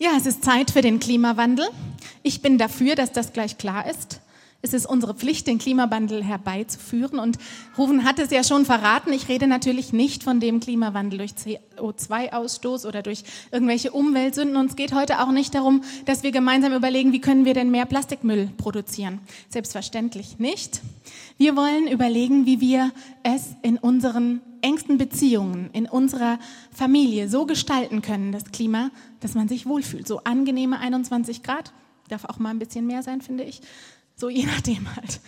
Ja, es ist Zeit für den Klimawandel. Ich bin dafür, dass das gleich klar ist. Es ist unsere Pflicht, den Klimawandel herbeizuführen. Und Rufen hat es ja schon verraten. Ich rede natürlich nicht von dem Klimawandel durch CO2-Ausstoß oder durch irgendwelche Umweltsünden. Und es geht heute auch nicht darum, dass wir gemeinsam überlegen, wie können wir denn mehr Plastikmüll produzieren. Selbstverständlich nicht. Wir wollen überlegen, wie wir es in unseren engsten Beziehungen, in unserer Familie so gestalten können, das Klima, dass man sich wohlfühlt. So angenehme 21 Grad, darf auch mal ein bisschen mehr sein, finde ich so je nachdem halt.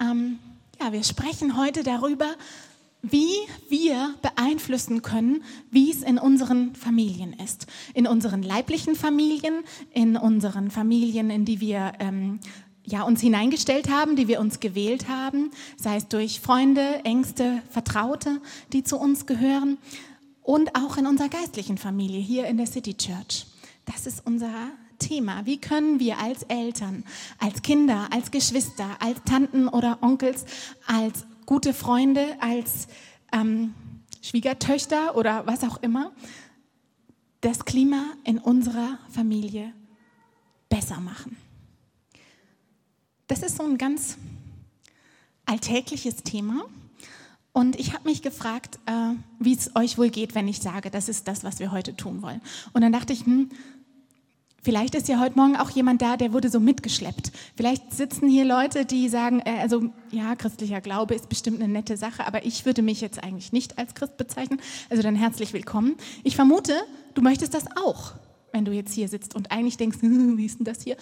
Ähm, ja, wir sprechen heute darüber, wie wir beeinflussen können, wie es in unseren Familien ist. In unseren leiblichen Familien, in unseren Familien, in die wir ähm, ja, uns hineingestellt haben, die wir uns gewählt haben, sei es durch Freunde, Ängste, Vertraute, die zu uns gehören und auch in unserer geistlichen Familie hier in der City Church. Das ist unser Thema. Wie können wir als Eltern, als Kinder, als Geschwister, als Tanten oder Onkels, als gute Freunde, als ähm, Schwiegertöchter oder was auch immer, das Klima in unserer Familie besser machen? Das ist so ein ganz alltägliches Thema. Und ich habe mich gefragt, äh, wie es euch wohl geht, wenn ich sage, das ist das, was wir heute tun wollen. Und dann dachte ich, hm, Vielleicht ist ja heute Morgen auch jemand da, der wurde so mitgeschleppt. Vielleicht sitzen hier Leute, die sagen, äh, also ja, christlicher Glaube ist bestimmt eine nette Sache, aber ich würde mich jetzt eigentlich nicht als Christ bezeichnen. Also dann herzlich willkommen. Ich vermute, du möchtest das auch, wenn du jetzt hier sitzt und eigentlich denkst, wie ist denn das hier?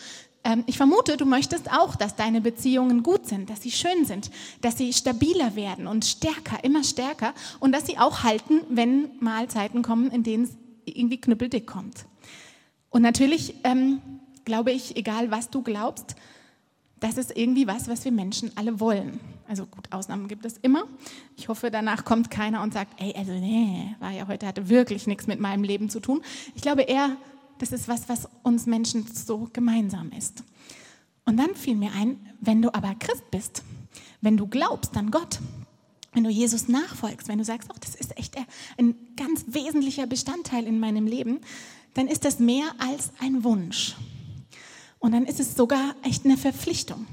Ähm, ich vermute, du möchtest auch, dass deine Beziehungen gut sind, dass sie schön sind, dass sie stabiler werden und stärker, immer stärker und dass sie auch halten, wenn mal Zeiten kommen, in denen es irgendwie knüppeldick kommt. Und natürlich ähm, glaube ich, egal was du glaubst, das ist irgendwie was, was wir Menschen alle wollen. Also gut, Ausnahmen gibt es immer. Ich hoffe, danach kommt keiner und sagt, ey, also nee, war ja heute, hatte wirklich nichts mit meinem Leben zu tun. Ich glaube eher, das ist was, was uns Menschen so gemeinsam ist. Und dann fiel mir ein, wenn du aber Christ bist, wenn du glaubst an Gott, wenn du Jesus nachfolgst, wenn du sagst, oh, das ist echt ein ganz wesentlicher Bestandteil in meinem Leben, dann ist das mehr als ein Wunsch. Und dann ist es sogar echt eine Verpflichtung,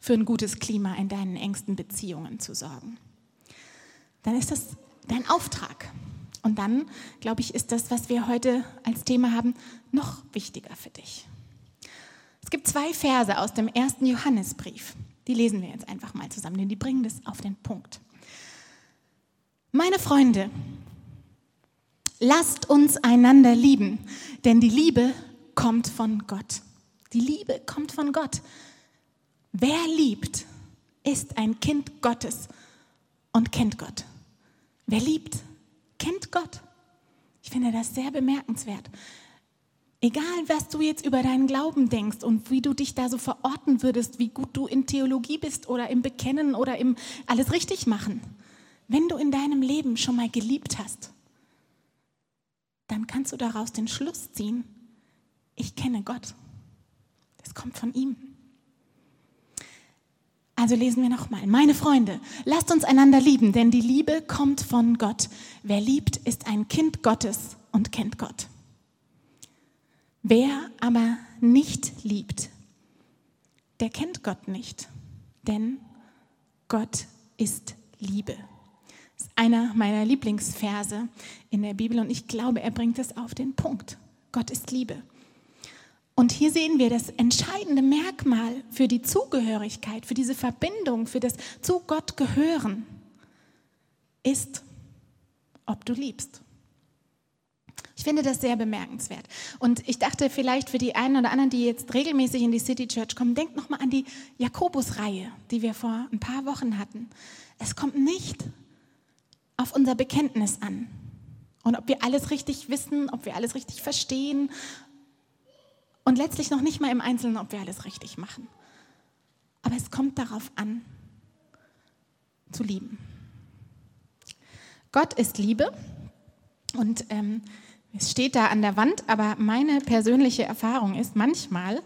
für ein gutes Klima in deinen engsten Beziehungen zu sorgen. Dann ist das dein Auftrag. Und dann, glaube ich, ist das, was wir heute als Thema haben, noch wichtiger für dich. Es gibt zwei Verse aus dem ersten Johannesbrief. Die lesen wir jetzt einfach mal zusammen, denn die bringen das auf den Punkt. Meine Freunde, Lasst uns einander lieben, denn die Liebe kommt von Gott. Die Liebe kommt von Gott. Wer liebt, ist ein Kind Gottes und kennt Gott. Wer liebt, kennt Gott. Ich finde das sehr bemerkenswert. Egal, was du jetzt über deinen Glauben denkst und wie du dich da so verorten würdest, wie gut du in Theologie bist oder im Bekennen oder im alles richtig machen. Wenn du in deinem Leben schon mal geliebt hast, dann kannst du daraus den Schluss ziehen, ich kenne Gott. Das kommt von ihm. Also lesen wir nochmal. Meine Freunde, lasst uns einander lieben, denn die Liebe kommt von Gott. Wer liebt, ist ein Kind Gottes und kennt Gott. Wer aber nicht liebt, der kennt Gott nicht, denn Gott ist Liebe einer meiner Lieblingsverse in der Bibel und ich glaube, er bringt es auf den Punkt. Gott ist Liebe. Und hier sehen wir das entscheidende Merkmal für die Zugehörigkeit, für diese Verbindung, für das zu Gott gehören, ist, ob du liebst. Ich finde das sehr bemerkenswert. Und ich dachte vielleicht für die einen oder anderen, die jetzt regelmäßig in die City Church kommen, denkt nochmal an die Jakobus-Reihe, die wir vor ein paar Wochen hatten. Es kommt nicht auf unser Bekenntnis an. Und ob wir alles richtig wissen, ob wir alles richtig verstehen und letztlich noch nicht mal im Einzelnen, ob wir alles richtig machen. Aber es kommt darauf an, zu lieben. Gott ist Liebe und ähm, es steht da an der Wand, aber meine persönliche Erfahrung ist, manchmal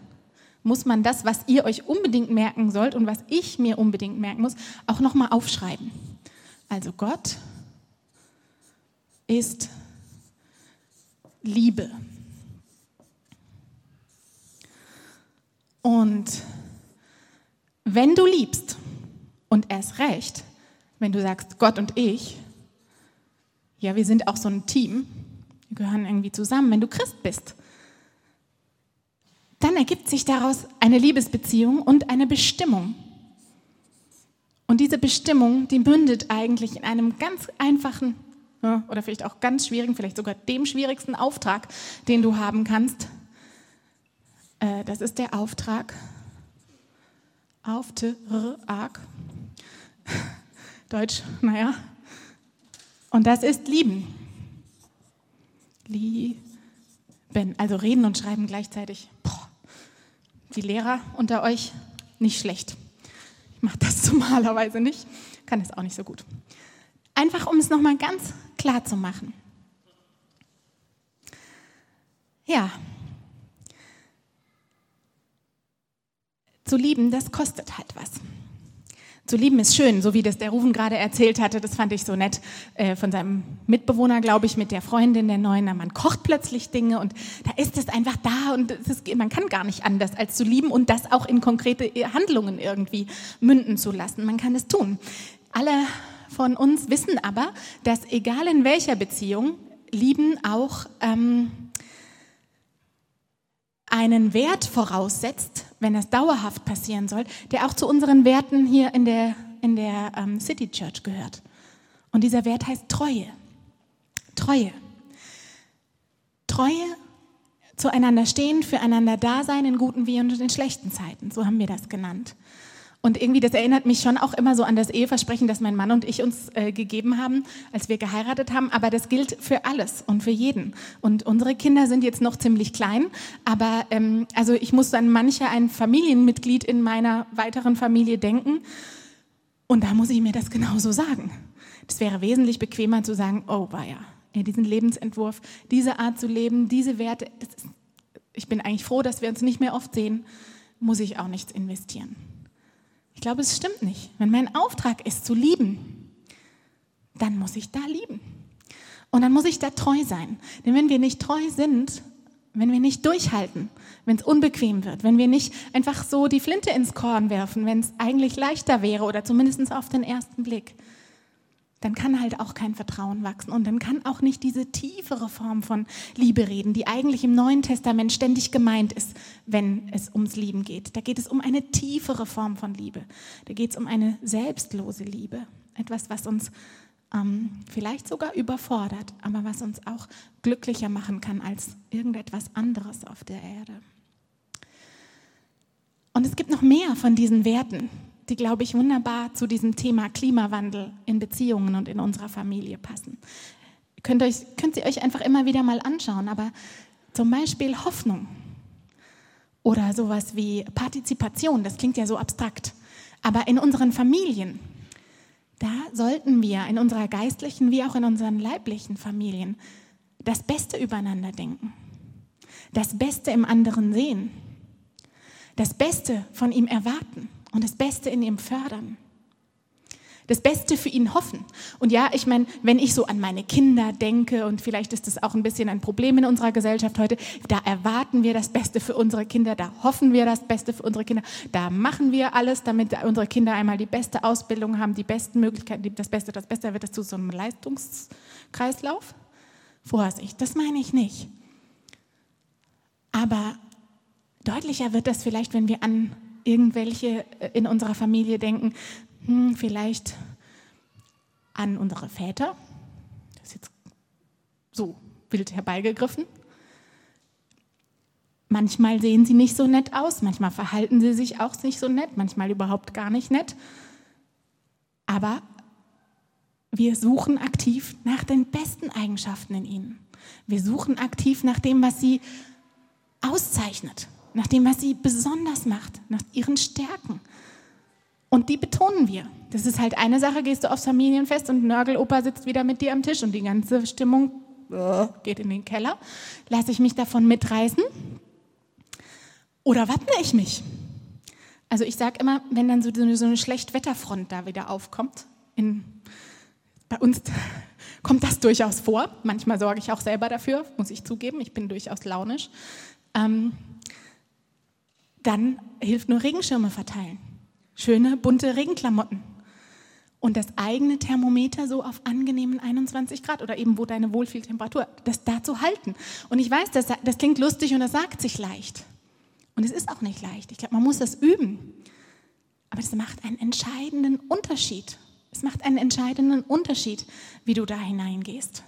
muss man das, was ihr euch unbedingt merken sollt und was ich mir unbedingt merken muss, auch nochmal aufschreiben. Also Gott ist Liebe. Und wenn du liebst und erst recht, wenn du sagst, Gott und ich, ja, wir sind auch so ein Team, wir gehören irgendwie zusammen, wenn du Christ bist, dann ergibt sich daraus eine Liebesbeziehung und eine Bestimmung. Und diese Bestimmung, die mündet eigentlich in einem ganz einfachen oder vielleicht auch ganz schwierigen, vielleicht sogar dem schwierigsten Auftrag, den du haben kannst. Äh, das ist der Auftrag, Auftrag, Deutsch, naja. Und das ist lieben. Lieben. Also reden und schreiben gleichzeitig. Boah. Die Lehrer unter euch, nicht schlecht. Ich mache das normalerweise nicht, kann es auch nicht so gut. Einfach um es nochmal ganz klar zu machen. Ja. Zu lieben, das kostet halt was. Zu lieben ist schön, so wie das der Rufen gerade erzählt hatte. Das fand ich so nett äh, von seinem Mitbewohner, glaube ich, mit der Freundin der Neuen. Man kocht plötzlich Dinge und da ist es einfach da und ist, man kann gar nicht anders als zu lieben und das auch in konkrete Handlungen irgendwie münden zu lassen. Man kann es tun. Alle von uns wissen aber, dass egal in welcher Beziehung, Lieben auch ähm, einen Wert voraussetzt, wenn das dauerhaft passieren soll, der auch zu unseren Werten hier in der, in der ähm, City Church gehört. Und dieser Wert heißt Treue. Treue. Treue zueinander stehen, füreinander da sein in guten wie in schlechten Zeiten. So haben wir das genannt. Und irgendwie, das erinnert mich schon auch immer so an das Eheversprechen, das mein Mann und ich uns äh, gegeben haben, als wir geheiratet haben. Aber das gilt für alles und für jeden. Und unsere Kinder sind jetzt noch ziemlich klein. Aber ähm, also ich muss an mancher ein Familienmitglied in meiner weiteren Familie denken. Und da muss ich mir das genauso sagen. Das wäre wesentlich bequemer zu sagen, oh, war ja, diesen Lebensentwurf, diese Art zu leben, diese Werte. Ist, ich bin eigentlich froh, dass wir uns nicht mehr oft sehen, muss ich auch nichts investieren. Ich glaube, es stimmt nicht. Wenn mein Auftrag ist zu lieben, dann muss ich da lieben. Und dann muss ich da treu sein. Denn wenn wir nicht treu sind, wenn wir nicht durchhalten, wenn es unbequem wird, wenn wir nicht einfach so die Flinte ins Korn werfen, wenn es eigentlich leichter wäre oder zumindest auf den ersten Blick, dann kann halt auch kein Vertrauen wachsen und dann kann auch nicht diese tiefere Form von Liebe reden, die eigentlich im Neuen Testament ständig gemeint ist, wenn es ums Lieben geht. Da geht es um eine tiefere Form von Liebe. Da geht es um eine selbstlose Liebe. Etwas, was uns ähm, vielleicht sogar überfordert, aber was uns auch glücklicher machen kann als irgendetwas anderes auf der Erde. Und es gibt noch mehr von diesen Werten, die, glaube ich, wunderbar zu diesem Thema Klimawandel in Beziehungen und in unserer Familie passen. Könnt, euch, könnt ihr euch einfach immer wieder mal anschauen, aber zum Beispiel Hoffnung oder sowas wie Partizipation, das klingt ja so abstrakt, aber in unseren Familien, da sollten wir in unserer geistlichen wie auch in unseren leiblichen Familien das Beste übereinander denken, das Beste im anderen sehen, das Beste von ihm erwarten und das Beste in ihm fördern. Das Beste für ihn hoffen. Und ja, ich meine, wenn ich so an meine Kinder denke, und vielleicht ist das auch ein bisschen ein Problem in unserer Gesellschaft heute, da erwarten wir das Beste für unsere Kinder, da hoffen wir das Beste für unsere Kinder, da machen wir alles, damit unsere Kinder einmal die beste Ausbildung haben, die besten Möglichkeiten, das Beste, das Beste wird es zu so einem Leistungskreislauf. Vorsicht, das meine ich nicht. Aber deutlicher wird das vielleicht, wenn wir an irgendwelche äh, in unserer Familie denken, hm, vielleicht an unsere Väter. Das ist jetzt so wild herbeigegriffen. Manchmal sehen sie nicht so nett aus, manchmal verhalten sie sich auch nicht so nett, manchmal überhaupt gar nicht nett. Aber wir suchen aktiv nach den besten Eigenschaften in ihnen. Wir suchen aktiv nach dem, was sie auszeichnet nach dem, was sie besonders macht, nach ihren Stärken. Und die betonen wir. Das ist halt eine Sache, gehst du aufs Familienfest und Nörgelopa sitzt wieder mit dir am Tisch und die ganze Stimmung äh, geht in den Keller. Lasse ich mich davon mitreißen? Oder wappne ich mich? Also ich sage immer, wenn dann so eine, so eine Schlechtwetterfront da wieder aufkommt, in, bei uns kommt das durchaus vor. Manchmal sorge ich auch selber dafür, muss ich zugeben. Ich bin durchaus launisch. Ähm, dann hilft nur Regenschirme verteilen. Schöne, bunte Regenklamotten. Und das eigene Thermometer so auf angenehmen 21 Grad oder eben wo deine Wohlfühltemperatur, das da zu halten. Und ich weiß, das, das klingt lustig und das sagt sich leicht. Und es ist auch nicht leicht. Ich glaube, man muss das üben. Aber es macht einen entscheidenden Unterschied. Es macht einen entscheidenden Unterschied, wie du da hineingehst.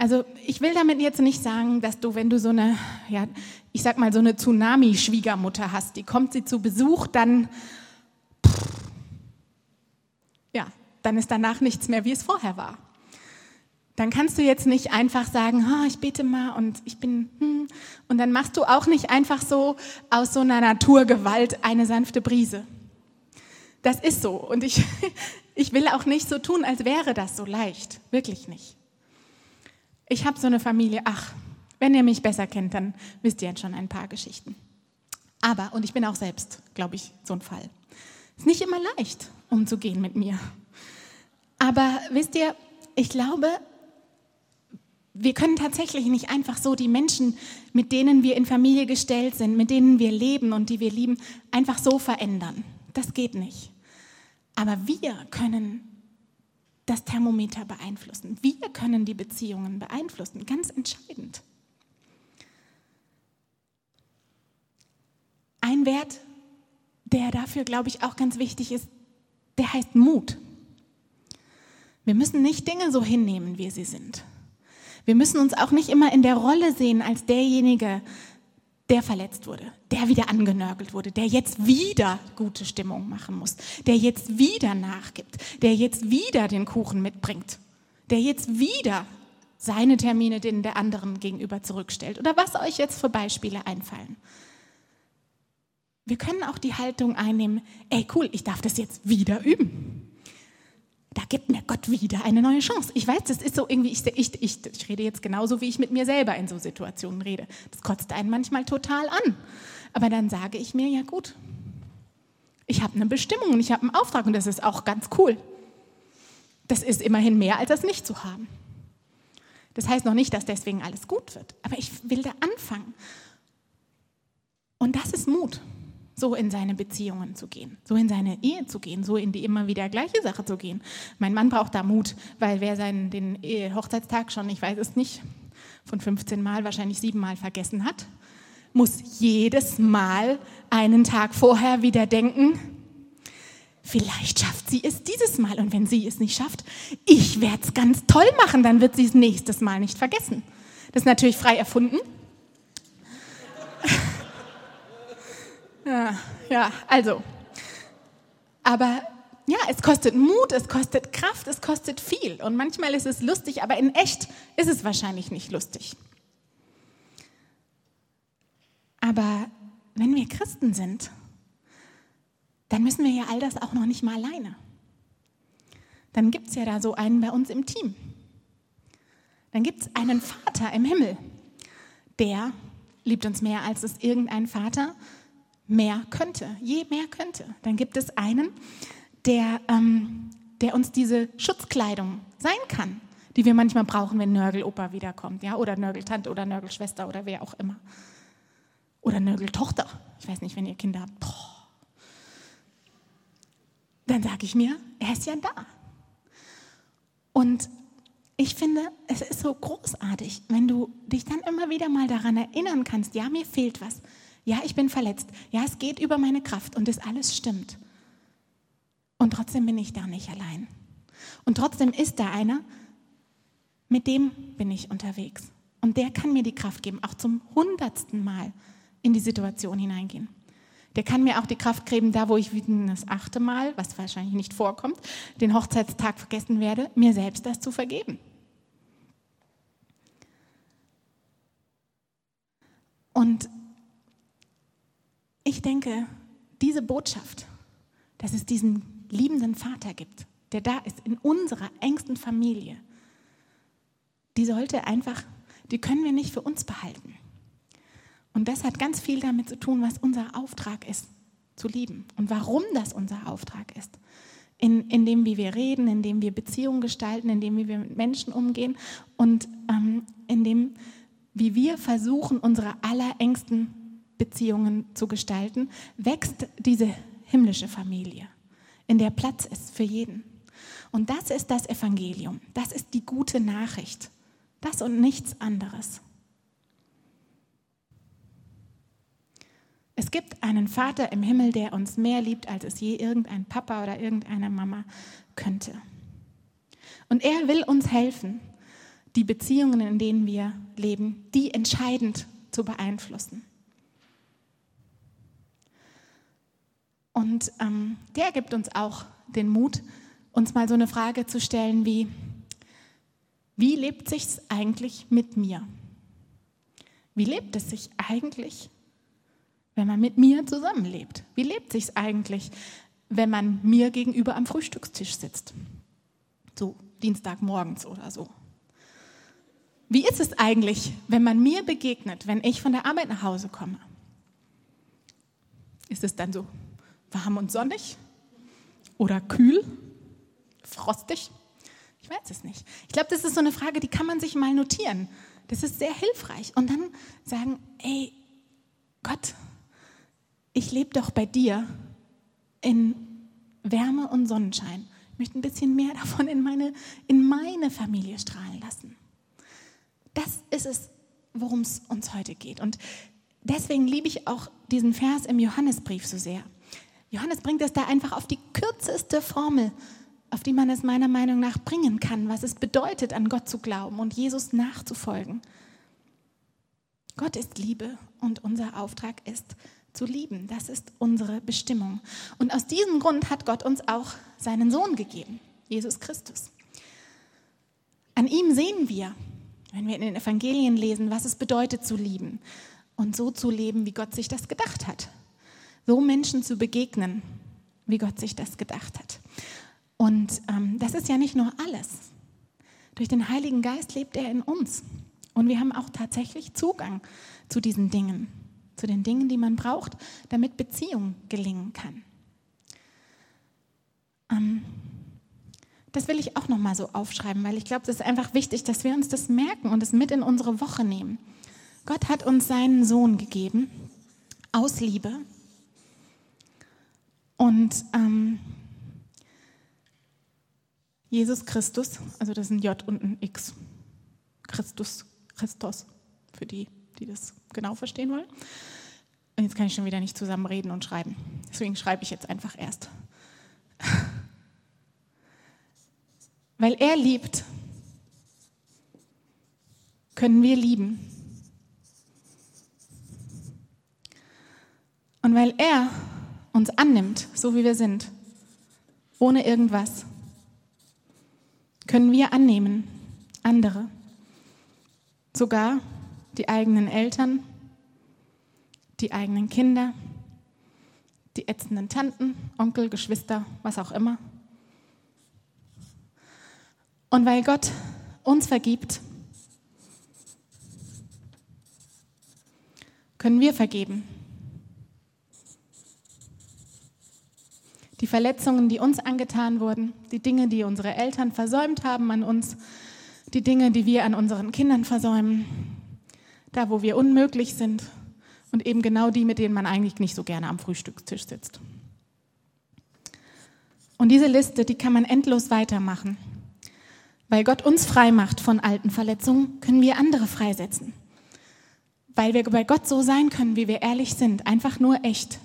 Also ich will damit jetzt nicht sagen, dass du, wenn du so eine, ja, ich sag mal so eine Tsunami-Schwiegermutter hast, die kommt sie zu Besuch, dann, ja, dann ist danach nichts mehr, wie es vorher war. Dann kannst du jetzt nicht einfach sagen, oh, ich bete mal und ich bin, hm. und dann machst du auch nicht einfach so aus so einer Naturgewalt eine sanfte Brise. Das ist so und ich, ich will auch nicht so tun, als wäre das so leicht, wirklich nicht. Ich habe so eine Familie, ach, wenn ihr mich besser kennt, dann wisst ihr jetzt schon ein paar Geschichten. Aber, und ich bin auch selbst, glaube ich, so ein Fall. Ist nicht immer leicht, umzugehen mit mir. Aber wisst ihr, ich glaube, wir können tatsächlich nicht einfach so die Menschen, mit denen wir in Familie gestellt sind, mit denen wir leben und die wir lieben, einfach so verändern. Das geht nicht. Aber wir können das Thermometer beeinflussen. Wir können die Beziehungen beeinflussen, ganz entscheidend. Ein Wert, der dafür, glaube ich, auch ganz wichtig ist, der heißt Mut. Wir müssen nicht Dinge so hinnehmen, wie sie sind. Wir müssen uns auch nicht immer in der Rolle sehen als derjenige, der verletzt wurde, der wieder angenörgelt wurde, der jetzt wieder gute Stimmung machen muss, der jetzt wieder nachgibt, der jetzt wieder den Kuchen mitbringt, der jetzt wieder seine Termine denen der anderen gegenüber zurückstellt oder was euch jetzt für Beispiele einfallen. Wir können auch die Haltung einnehmen, ey cool, ich darf das jetzt wieder üben da gibt mir Gott wieder eine neue Chance. Ich weiß, das ist so irgendwie, ich, ich, ich, ich rede jetzt genauso, wie ich mit mir selber in so Situationen rede. Das kotzt einen manchmal total an. Aber dann sage ich mir, ja gut, ich habe eine Bestimmung und ich habe einen Auftrag und das ist auch ganz cool. Das ist immerhin mehr, als das nicht zu haben. Das heißt noch nicht, dass deswegen alles gut wird, aber ich will da anfangen. Und das ist Mut so in seine Beziehungen zu gehen, so in seine Ehe zu gehen, so in die immer wieder gleiche Sache zu gehen. Mein Mann braucht da Mut, weil wer seinen den Hochzeitstag schon, ich weiß es nicht, von 15 Mal wahrscheinlich sieben Mal vergessen hat, muss jedes Mal einen Tag vorher wieder denken, vielleicht schafft sie es dieses Mal und wenn sie es nicht schafft, ich werde es ganz toll machen, dann wird sie es nächstes Mal nicht vergessen. Das ist natürlich frei erfunden. Ja, also. Aber ja, es kostet Mut, es kostet Kraft, es kostet viel. Und manchmal ist es lustig, aber in echt ist es wahrscheinlich nicht lustig. Aber wenn wir Christen sind, dann müssen wir ja all das auch noch nicht mal alleine. Dann gibt es ja da so einen bei uns im Team. Dann gibt es einen Vater im Himmel, der liebt uns mehr, als es irgendein Vater mehr könnte, je mehr könnte. Dann gibt es einen, der, ähm, der uns diese Schutzkleidung sein kann, die wir manchmal brauchen, wenn Nörgelopa wiederkommt, ja, oder Nörgeltante oder Nörgelschwester oder wer auch immer. Oder Nörgeltochter. Ich weiß nicht, wenn ihr Kinder habt. Boah. Dann sage ich mir, er ist ja da. Und ich finde, es ist so großartig, wenn du dich dann immer wieder mal daran erinnern kannst, ja, mir fehlt was. Ja, ich bin verletzt. Ja, es geht über meine Kraft und das alles stimmt. Und trotzdem bin ich da nicht allein. Und trotzdem ist da einer, mit dem bin ich unterwegs. Und der kann mir die Kraft geben, auch zum hundertsten Mal in die Situation hineingehen. Der kann mir auch die Kraft geben, da wo ich das achte Mal, was wahrscheinlich nicht vorkommt, den Hochzeitstag vergessen werde, mir selbst das zu vergeben. Und ich denke, diese Botschaft, dass es diesen liebenden Vater gibt, der da ist in unserer engsten Familie, die sollte einfach, die können wir nicht für uns behalten. Und das hat ganz viel damit zu tun, was unser Auftrag ist, zu lieben und warum das unser Auftrag ist. In, in dem, wie wir reden, in dem wir Beziehungen gestalten, in dem, wie wir mit Menschen umgehen und ähm, in dem, wie wir versuchen, unsere allerengsten Beziehungen zu gestalten, wächst diese himmlische Familie, in der Platz ist für jeden. Und das ist das Evangelium, das ist die gute Nachricht, das und nichts anderes. Es gibt einen Vater im Himmel, der uns mehr liebt, als es je irgendein Papa oder irgendeine Mama könnte. Und er will uns helfen, die Beziehungen, in denen wir leben, die entscheidend zu beeinflussen. Und ähm, der gibt uns auch den Mut, uns mal so eine Frage zu stellen wie, wie lebt sich eigentlich mit mir? Wie lebt es sich eigentlich, wenn man mit mir zusammenlebt? Wie lebt sich eigentlich, wenn man mir gegenüber am Frühstückstisch sitzt? So Dienstagmorgens oder so. Wie ist es eigentlich, wenn man mir begegnet, wenn ich von der Arbeit nach Hause komme? Ist es dann so warm und sonnig oder kühl, frostig? Ich weiß es nicht. Ich glaube, das ist so eine Frage, die kann man sich mal notieren. Das ist sehr hilfreich. Und dann sagen, ey, Gott, ich lebe doch bei dir in Wärme und Sonnenschein. Ich möchte ein bisschen mehr davon in meine, in meine Familie strahlen lassen. Das ist es, worum es uns heute geht. Und deswegen liebe ich auch diesen Vers im Johannesbrief so sehr. Johannes bringt es da einfach auf die kürzeste Formel, auf die man es meiner Meinung nach bringen kann, was es bedeutet, an Gott zu glauben und Jesus nachzufolgen. Gott ist Liebe und unser Auftrag ist zu lieben. Das ist unsere Bestimmung. Und aus diesem Grund hat Gott uns auch seinen Sohn gegeben, Jesus Christus. An ihm sehen wir, wenn wir in den Evangelien lesen, was es bedeutet zu lieben und so zu leben, wie Gott sich das gedacht hat so Menschen zu begegnen, wie Gott sich das gedacht hat. Und ähm, das ist ja nicht nur alles. Durch den Heiligen Geist lebt er in uns. Und wir haben auch tatsächlich Zugang zu diesen Dingen, zu den Dingen, die man braucht, damit Beziehung gelingen kann. Ähm, das will ich auch noch mal so aufschreiben, weil ich glaube, es ist einfach wichtig, dass wir uns das merken und es mit in unsere Woche nehmen. Gott hat uns seinen Sohn gegeben aus Liebe und ähm, Jesus Christus, also das ist ein J und ein X. Christus, Christos, für die, die das genau verstehen wollen. Und jetzt kann ich schon wieder nicht zusammen reden und schreiben. Deswegen schreibe ich jetzt einfach erst. Weil er liebt, können wir lieben. Und weil er uns annimmt, so wie wir sind, ohne irgendwas, können wir annehmen, andere, sogar die eigenen Eltern, die eigenen Kinder, die ätzenden Tanten, Onkel, Geschwister, was auch immer. Und weil Gott uns vergibt, können wir vergeben. Die Verletzungen, die uns angetan wurden, die Dinge, die unsere Eltern versäumt haben an uns, die Dinge, die wir an unseren Kindern versäumen, da wo wir unmöglich sind und eben genau die, mit denen man eigentlich nicht so gerne am Frühstückstisch sitzt. Und diese Liste, die kann man endlos weitermachen. Weil Gott uns frei macht von alten Verletzungen, können wir andere freisetzen. Weil wir bei Gott so sein können, wie wir ehrlich sind, einfach nur echt,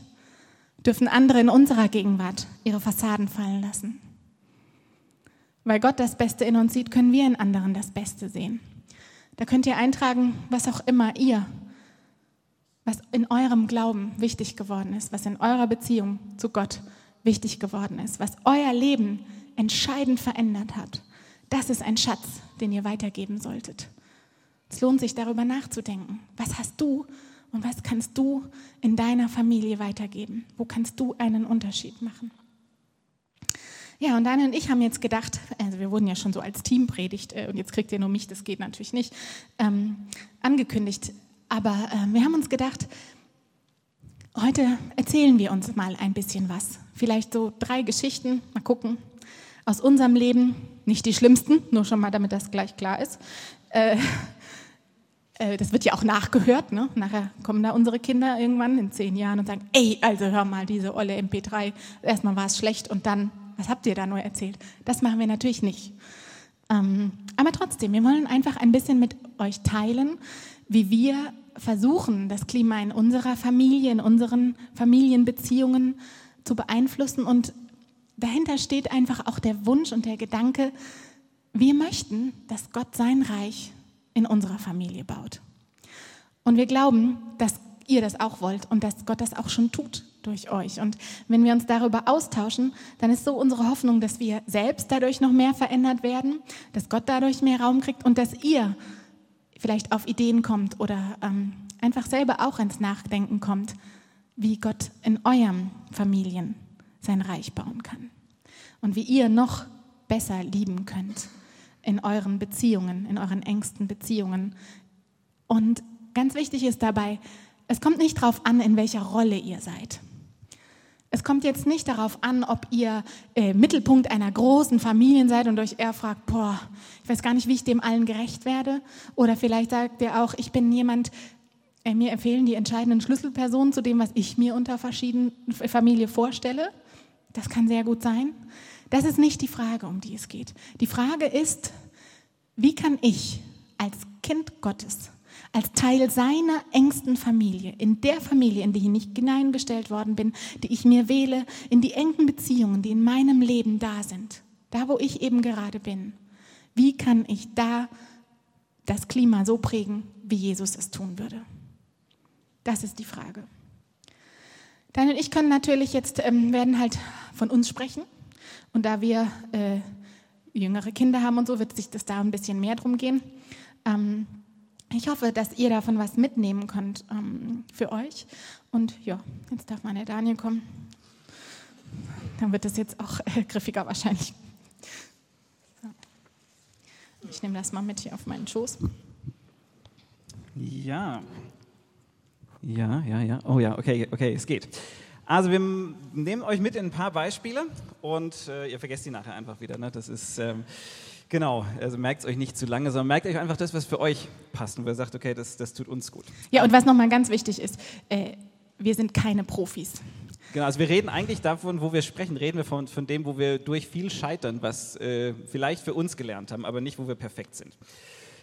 dürfen andere in unserer Gegenwart ihre Fassaden fallen lassen. Weil Gott das Beste in uns sieht, können wir in anderen das Beste sehen. Da könnt ihr eintragen, was auch immer ihr, was in eurem Glauben wichtig geworden ist, was in eurer Beziehung zu Gott wichtig geworden ist, was euer Leben entscheidend verändert hat. Das ist ein Schatz, den ihr weitergeben solltet. Es lohnt sich darüber nachzudenken. Was hast du und was kannst du in deiner Familie weitergeben? Wo kannst du einen Unterschied machen? Ja, und Daniel und ich haben jetzt gedacht, also wir wurden ja schon so als Team predigt äh, und jetzt kriegt ihr nur mich, das geht natürlich nicht, ähm, angekündigt. Aber äh, wir haben uns gedacht, heute erzählen wir uns mal ein bisschen was. Vielleicht so drei Geschichten, mal gucken, aus unserem Leben, nicht die schlimmsten, nur schon mal, damit das gleich klar ist. Äh, äh, das wird ja auch nachgehört. Ne? Nachher kommen da unsere Kinder irgendwann in zehn Jahren und sagen, ey, also hör mal, diese olle MP3, erstmal war es schlecht und dann, was habt ihr da nur erzählt? Das machen wir natürlich nicht. Ähm, aber trotzdem, wir wollen einfach ein bisschen mit euch teilen, wie wir versuchen, das Klima in unserer Familie, in unseren Familienbeziehungen zu beeinflussen. Und dahinter steht einfach auch der Wunsch und der Gedanke, wir möchten, dass Gott sein Reich in unserer Familie baut. Und wir glauben, dass ihr das auch wollt und dass Gott das auch schon tut durch euch. Und wenn wir uns darüber austauschen, dann ist so unsere Hoffnung, dass wir selbst dadurch noch mehr verändert werden, dass Gott dadurch mehr Raum kriegt und dass ihr vielleicht auf Ideen kommt oder ähm, einfach selber auch ins Nachdenken kommt, wie Gott in eurem Familien sein Reich bauen kann und wie ihr noch besser lieben könnt in euren Beziehungen, in euren engsten Beziehungen. Und ganz wichtig ist dabei, es kommt nicht darauf an, in welcher Rolle ihr seid. Es kommt jetzt nicht darauf an, ob ihr äh, Mittelpunkt einer großen Familie seid und euch eher fragt, boah, ich weiß gar nicht, wie ich dem allen gerecht werde. Oder vielleicht sagt ihr auch, ich bin jemand, äh, mir empfehlen die entscheidenden Schlüsselpersonen zu dem, was ich mir unter verschiedenen Familie vorstelle. Das kann sehr gut sein. Das ist nicht die Frage, um die es geht. Die Frage ist, wie kann ich als Kind Gottes, als Teil seiner engsten Familie, in der Familie, in die ich nicht hineingestellt worden bin, die ich mir wähle, in die engen Beziehungen, die in meinem Leben da sind, da wo ich eben gerade bin, wie kann ich da das Klima so prägen, wie Jesus es tun würde? Das ist die Frage. Daniel und ich können natürlich jetzt, ähm, werden halt von uns sprechen. Und da wir äh, jüngere Kinder haben und so, wird sich das da ein bisschen mehr drum gehen. Ähm, ich hoffe, dass ihr davon was mitnehmen könnt ähm, für euch. Und ja, jetzt darf der Daniel kommen. Dann wird das jetzt auch äh, griffiger wahrscheinlich. So. Ich nehme das mal mit hier auf meinen Schoß. Ja. Ja, ja, ja. Oh ja, okay, okay, es geht. Also wir nehmen euch mit in ein paar Beispiele und äh, ihr vergesst die nachher einfach wieder. Ne? Das ist ähm, genau, also merkt es euch nicht zu lange, sondern merkt euch einfach das, was für euch passt und wo ihr sagt, okay, das, das tut uns gut. Ja, und was nochmal ganz wichtig ist, äh, wir sind keine Profis. Genau, also wir reden eigentlich davon, wo wir sprechen, reden wir von, von dem, wo wir durch viel scheitern, was äh, vielleicht für uns gelernt haben, aber nicht, wo wir perfekt sind.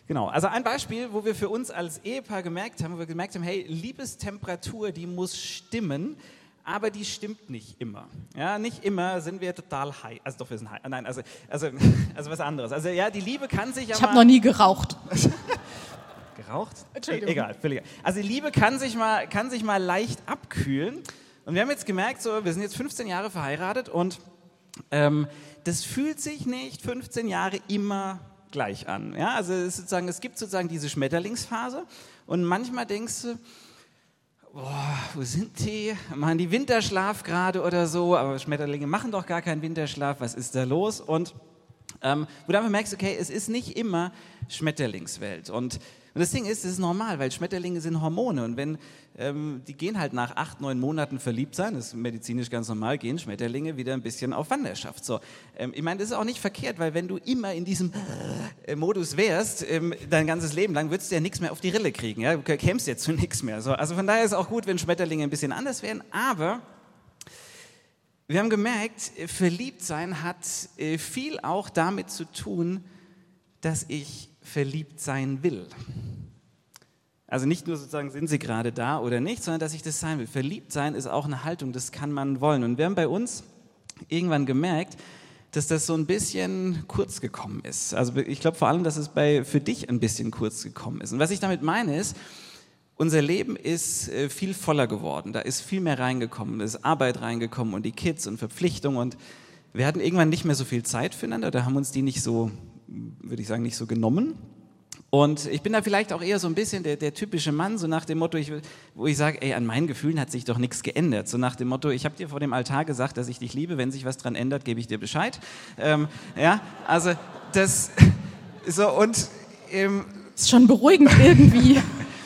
Genau, also ein Beispiel, wo wir für uns als Ehepaar gemerkt haben, wo wir gemerkt haben, hey, Liebestemperatur, die muss stimmen, aber die stimmt nicht immer. Ja, nicht immer sind wir total high. Also doch, wir sind high. Nein, also, also, also was anderes. Also ja, die Liebe kann sich aber... Ich habe noch nie geraucht. geraucht? Entschuldigung. E egal, völlig. Also die Liebe kann sich, mal, kann sich mal leicht abkühlen. Und wir haben jetzt gemerkt, so, wir sind jetzt 15 Jahre verheiratet und ähm, das fühlt sich nicht 15 Jahre immer gleich an. Ja, also es, sozusagen, es gibt sozusagen diese Schmetterlingsphase und manchmal denkst du, boah, wo sind die? Machen die Winterschlaf gerade oder so? Aber Schmetterlinge machen doch gar keinen Winterschlaf. Was ist da los? Und ähm, wo du einfach merkst, okay, es ist nicht immer Schmetterlingswelt. Und und das Ding ist, es ist normal, weil Schmetterlinge sind Hormone und wenn ähm, die gehen halt nach acht, neun Monaten verliebt sein, das ist medizinisch ganz normal, gehen Schmetterlinge wieder ein bisschen auf Wanderschaft. So, ähm, ich meine, das ist auch nicht verkehrt, weil wenn du immer in diesem äh, Modus wärst, ähm, dein ganzes Leben lang, würdest du ja nichts mehr auf die Rille kriegen, ja, du kämst jetzt zu nichts mehr. So, also von daher ist es auch gut, wenn Schmetterlinge ein bisschen anders wären, aber wir haben gemerkt, verliebt sein hat äh, viel auch damit zu tun, dass ich verliebt sein will. Also nicht nur sozusagen, sind sie gerade da oder nicht, sondern dass ich das sein will. Verliebt sein ist auch eine Haltung, das kann man wollen. Und wir haben bei uns irgendwann gemerkt, dass das so ein bisschen kurz gekommen ist. Also ich glaube vor allem, dass es bei, für dich ein bisschen kurz gekommen ist. Und was ich damit meine ist, unser Leben ist äh, viel voller geworden. Da ist viel mehr reingekommen, da ist Arbeit reingekommen und die Kids und Verpflichtungen. Und wir hatten irgendwann nicht mehr so viel Zeit füreinander, da haben uns die nicht so würde ich sagen, nicht so genommen. Und ich bin da vielleicht auch eher so ein bisschen der, der typische Mann, so nach dem Motto, ich, wo ich sage, ey, an meinen Gefühlen hat sich doch nichts geändert. So nach dem Motto, ich habe dir vor dem Altar gesagt, dass ich dich liebe, wenn sich was dran ändert, gebe ich dir Bescheid. Ähm, ja, also das, so und... Ähm, ist schon beruhigend irgendwie.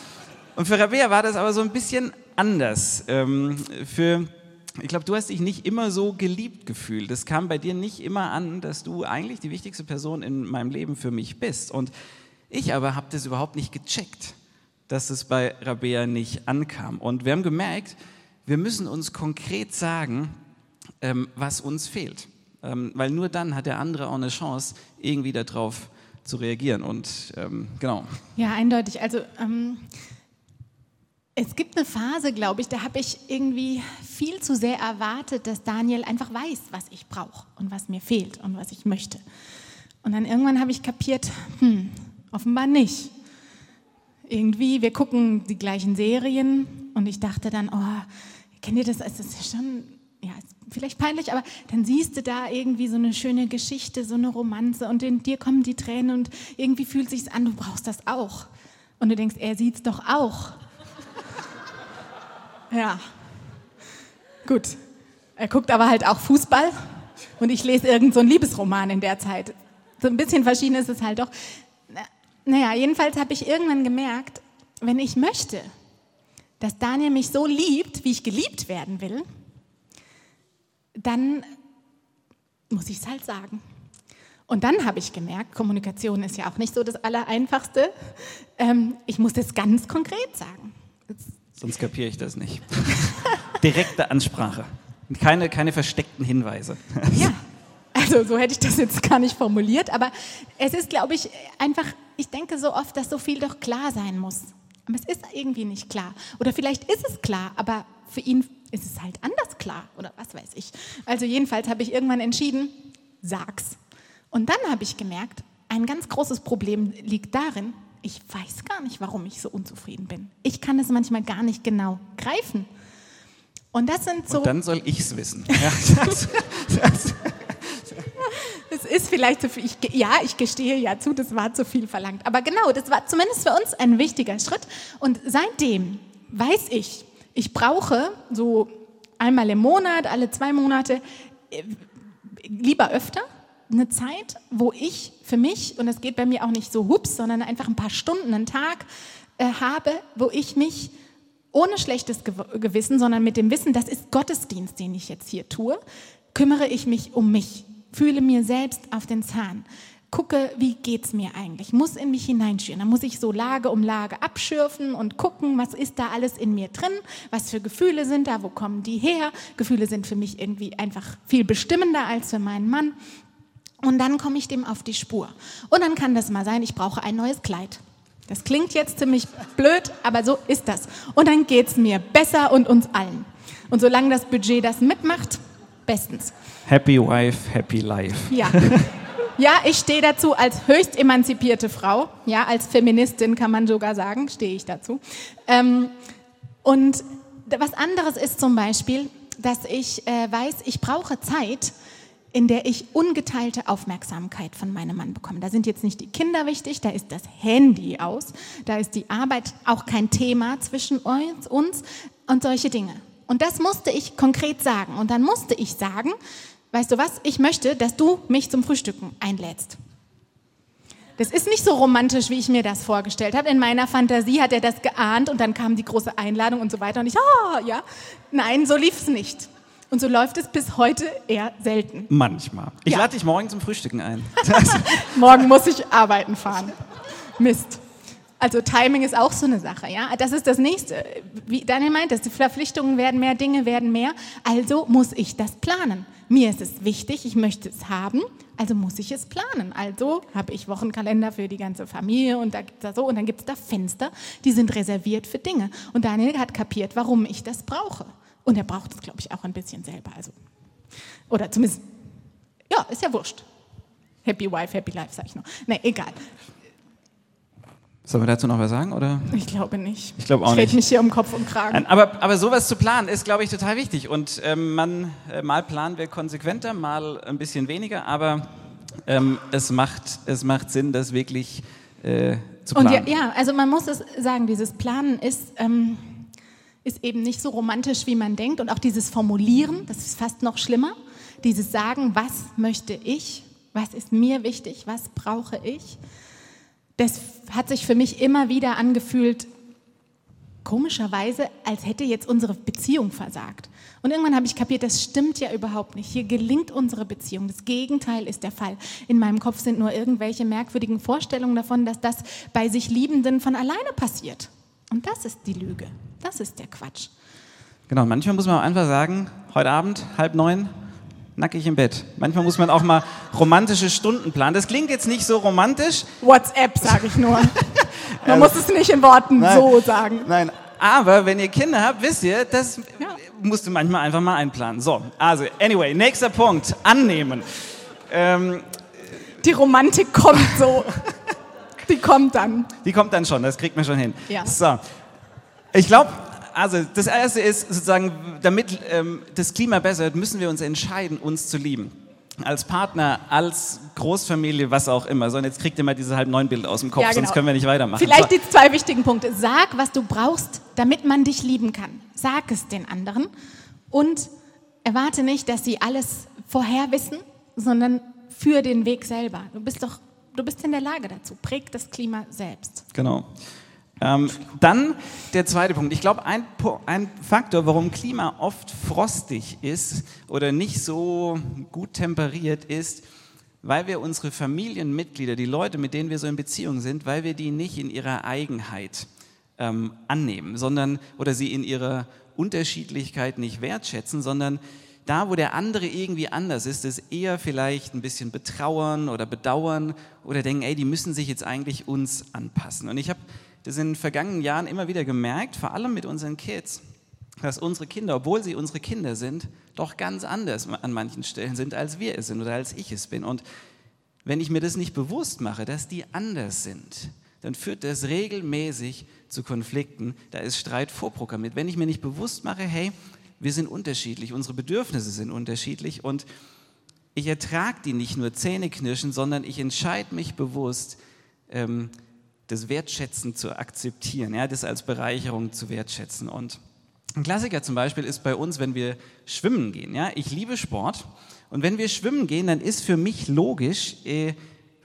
und für Rabea war das aber so ein bisschen anders. Ähm, für ich glaube, du hast dich nicht immer so geliebt gefühlt. Es kam bei dir nicht immer an, dass du eigentlich die wichtigste Person in meinem Leben für mich bist. Und ich aber habe das überhaupt nicht gecheckt. dass es bei Rabea nicht ankam. Und wir haben gemerkt, wir müssen uns konkret sagen, ähm, was uns fehlt. Ähm, weil nur dann hat der andere auch eine Chance, irgendwie darauf zu reagieren. Und ähm, genau. Ja, eindeutig. Also ähm, es gibt eine Phase, glaube ich, da habe ich irgendwie viel zu sehr erwartet, dass Daniel einfach weiß, was ich brauche und was mir fehlt und was ich möchte. Und dann irgendwann habe ich kapiert, hm, offenbar nicht. Irgendwie, wir gucken die gleichen Serien und ich dachte dann, oh, kennt ihr das? Es ist schon, ja, vielleicht peinlich, aber dann siehst du da irgendwie so eine schöne Geschichte, so eine Romanze und in dir kommen die Tränen und irgendwie fühlt sich an, du brauchst das auch. Und du denkst, er sieht es doch auch. Ja. Gut. Er guckt aber halt auch Fußball und ich lese irgendeinen so Liebesroman in der Zeit. So ein bisschen verschieden ist es halt doch. Naja, jedenfalls habe ich irgendwann gemerkt, wenn ich möchte, dass Daniel mich so liebt, wie ich geliebt werden will, dann muss ich es halt sagen. Und dann habe ich gemerkt, Kommunikation ist ja auch nicht so das Allereinfachste. Ähm, ich muss es ganz konkret sagen. Sonst kapiere ich das nicht. Direkte Ansprache. Keine, keine versteckten Hinweise. ja, also so hätte ich das jetzt gar nicht formuliert, aber es ist, glaube ich, einfach, ich denke so oft, dass so viel doch klar sein muss. Aber es ist irgendwie nicht klar. Oder vielleicht ist es klar, aber für ihn ist es halt anders klar oder was weiß ich. Also jedenfalls habe ich irgendwann entschieden, sag's. Und dann habe ich gemerkt, ein ganz großes Problem liegt darin, ich weiß gar nicht, warum ich so unzufrieden bin. Ich kann es manchmal gar nicht genau greifen. Und das sind so. Und dann soll ich es wissen. Es ist vielleicht zu viel. Ich, ja, ich gestehe ja zu, das war zu viel verlangt. Aber genau, das war zumindest für uns ein wichtiger Schritt. Und seitdem weiß ich, ich brauche so einmal im Monat, alle zwei Monate, äh, lieber öfter, eine Zeit, wo ich für mich, und es geht bei mir auch nicht so hups, sondern einfach ein paar Stunden, einen Tag äh, habe, wo ich mich ohne schlechtes Gewissen, sondern mit dem Wissen, das ist Gottesdienst, den ich jetzt hier tue, kümmere ich mich um mich, fühle mir selbst auf den Zahn, gucke, wie geht es mir eigentlich, muss in mich hineinschüren. Dann muss ich so Lage um Lage abschürfen und gucken, was ist da alles in mir drin, was für Gefühle sind da, wo kommen die her. Gefühle sind für mich irgendwie einfach viel bestimmender als für meinen Mann. Und dann komme ich dem auf die Spur. Und dann kann das mal sein, ich brauche ein neues Kleid. Das klingt jetzt ziemlich blöd, aber so ist das. Und dann geht es mir besser und uns allen. Und solange das Budget das mitmacht, bestens. Happy Wife, Happy Life. Ja. Ja, ich stehe dazu als höchst emanzipierte Frau. Ja, als Feministin kann man sogar sagen, stehe ich dazu. Ähm, und was anderes ist zum Beispiel, dass ich äh, weiß, ich brauche Zeit, in der ich ungeteilte Aufmerksamkeit von meinem Mann bekomme. Da sind jetzt nicht die Kinder wichtig, da ist das Handy aus, da ist die Arbeit auch kein Thema zwischen uns, und solche Dinge. Und das musste ich konkret sagen. Und dann musste ich sagen, weißt du was, ich möchte, dass du mich zum Frühstücken einlädst. Das ist nicht so romantisch, wie ich mir das vorgestellt habe. In meiner Fantasie hat er das geahnt und dann kam die große Einladung und so weiter. Und ich, ah, ja, nein, so lief es nicht. Und so läuft es bis heute eher selten. Manchmal. Ich ja. lade dich morgen zum Frühstücken ein. morgen muss ich arbeiten fahren. Mist. Also Timing ist auch so eine Sache, ja. Das ist das Nächste. Wie Daniel meint, die Verpflichtungen werden mehr, Dinge werden mehr. Also muss ich das planen. Mir ist es wichtig, ich möchte es haben, also muss ich es planen. Also habe ich Wochenkalender für die ganze Familie und da gibt's da so und dann gibt es da Fenster, die sind reserviert für Dinge. Und Daniel hat kapiert, warum ich das brauche. Und er braucht es, glaube ich, auch ein bisschen selber. Also, oder zumindest, ja, ist ja wurscht. Happy Wife, Happy Life, sage ich noch. Nee, egal. Sollen wir dazu noch was sagen? Oder? Ich glaube nicht. Ich glaube auch ich nicht. Ich mich hier um Kopf und Kragen. Aber, aber sowas zu planen ist, glaube ich, total wichtig. Und ähm, man, äh, mal planen wir konsequenter, mal ein bisschen weniger, aber ähm, es, macht, es macht Sinn, das wirklich äh, zu planen. Und ja, ja, also man muss es sagen, dieses Planen ist. Ähm, ist eben nicht so romantisch, wie man denkt. Und auch dieses Formulieren, das ist fast noch schlimmer. Dieses Sagen, was möchte ich, was ist mir wichtig, was brauche ich. Das hat sich für mich immer wieder angefühlt, komischerweise, als hätte jetzt unsere Beziehung versagt. Und irgendwann habe ich kapiert, das stimmt ja überhaupt nicht. Hier gelingt unsere Beziehung. Das Gegenteil ist der Fall. In meinem Kopf sind nur irgendwelche merkwürdigen Vorstellungen davon, dass das bei sich Liebenden von alleine passiert. Und das ist die Lüge. Das ist der Quatsch. Genau, manchmal muss man auch einfach sagen, heute Abend, halb neun, nackig im Bett. Manchmal muss man auch mal romantische Stunden planen. Das klingt jetzt nicht so romantisch. WhatsApp, sage ich nur. man muss es nicht in Worten nein, so sagen. Nein, aber wenn ihr Kinder habt, wisst ihr, das ja. musst du manchmal einfach mal einplanen. So, also, anyway, nächster Punkt, annehmen. Ähm, Die Romantik kommt so. Die kommt dann. Die kommt dann schon, das kriegt man schon hin. Ja. So, ich glaube, also das Erste ist sozusagen, damit ähm, das Klima besser wird, müssen wir uns entscheiden, uns zu lieben. Als Partner, als Großfamilie, was auch immer. So, und jetzt kriegt ihr mal diese halb neun Bild aus dem Kopf, ja, genau. sonst können wir nicht weitermachen. Vielleicht so. die zwei wichtigen Punkte. Sag, was du brauchst, damit man dich lieben kann. Sag es den anderen und erwarte nicht, dass sie alles vorher wissen, sondern für den Weg selber. Du bist doch, du bist in der Lage dazu. Präg das Klima selbst. Genau. Ähm, dann der zweite Punkt. Ich glaube, ein, ein, Faktor, warum Klima oft frostig ist oder nicht so gut temperiert, ist, weil wir unsere Familienmitglieder, die Leute, mit denen wir so in Beziehung sind, weil wir die nicht in ihrer Eigenheit ähm, annehmen, sondern oder sie in ihrer Unterschiedlichkeit nicht wertschätzen, sondern da, wo der andere irgendwie anders ist, es eher vielleicht ein bisschen betrauern oder bedauern oder denken, ey, die müssen sich jetzt eigentlich uns anpassen. Und ich habe das in den vergangenen Jahren immer wieder gemerkt, vor allem mit unseren Kids, dass unsere Kinder, obwohl sie unsere Kinder sind, doch ganz anders an manchen Stellen sind, als wir es sind oder als ich es bin. Und wenn ich mir das nicht bewusst mache, dass die anders sind, dann führt das regelmäßig zu Konflikten. Da ist Streit vorprogrammiert. Wenn ich mir nicht bewusst mache, hey, wir sind unterschiedlich, unsere Bedürfnisse sind unterschiedlich und ich ertrage die nicht nur Zähneknirschen, sondern ich entscheide mich bewusst, ähm, das Wertschätzen zu akzeptieren, ja, das als Bereicherung zu wertschätzen. Und ein Klassiker zum Beispiel ist bei uns, wenn wir schwimmen gehen. Ja? Ich liebe Sport und wenn wir schwimmen gehen, dann ist für mich logisch, äh,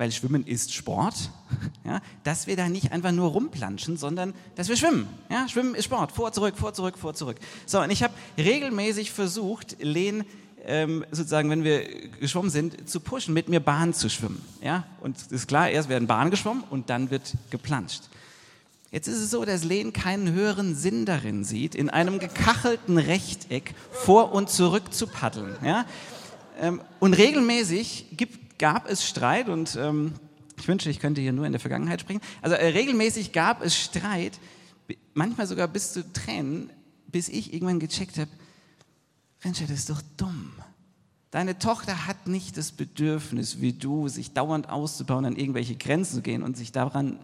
weil Schwimmen ist Sport, ja, dass wir da nicht einfach nur rumplanschen, sondern dass wir schwimmen. Ja? Schwimmen ist Sport, vor, zurück, vor, zurück, vor, zurück. So, und ich habe regelmäßig versucht, Lehn ähm, sozusagen, wenn wir geschwommen sind, zu pushen, mit mir Bahn zu schwimmen. Ja? Und ist klar, erst werden Bahn geschwommen und dann wird geplanscht. Jetzt ist es so, dass Lehn keinen höheren Sinn darin sieht, in einem gekachelten Rechteck vor und zurück zu paddeln. Ja? Ähm, und regelmäßig gibt, gab es Streit und ähm, ich wünsche, ich könnte hier nur in der Vergangenheit springen. Also äh, regelmäßig gab es Streit, manchmal sogar bis zu Tränen, bis ich irgendwann gecheckt habe, Mensch, das ist doch dumm. Deine Tochter hat nicht das Bedürfnis, wie du, sich dauernd auszubauen, an irgendwelche Grenzen zu gehen und sich daran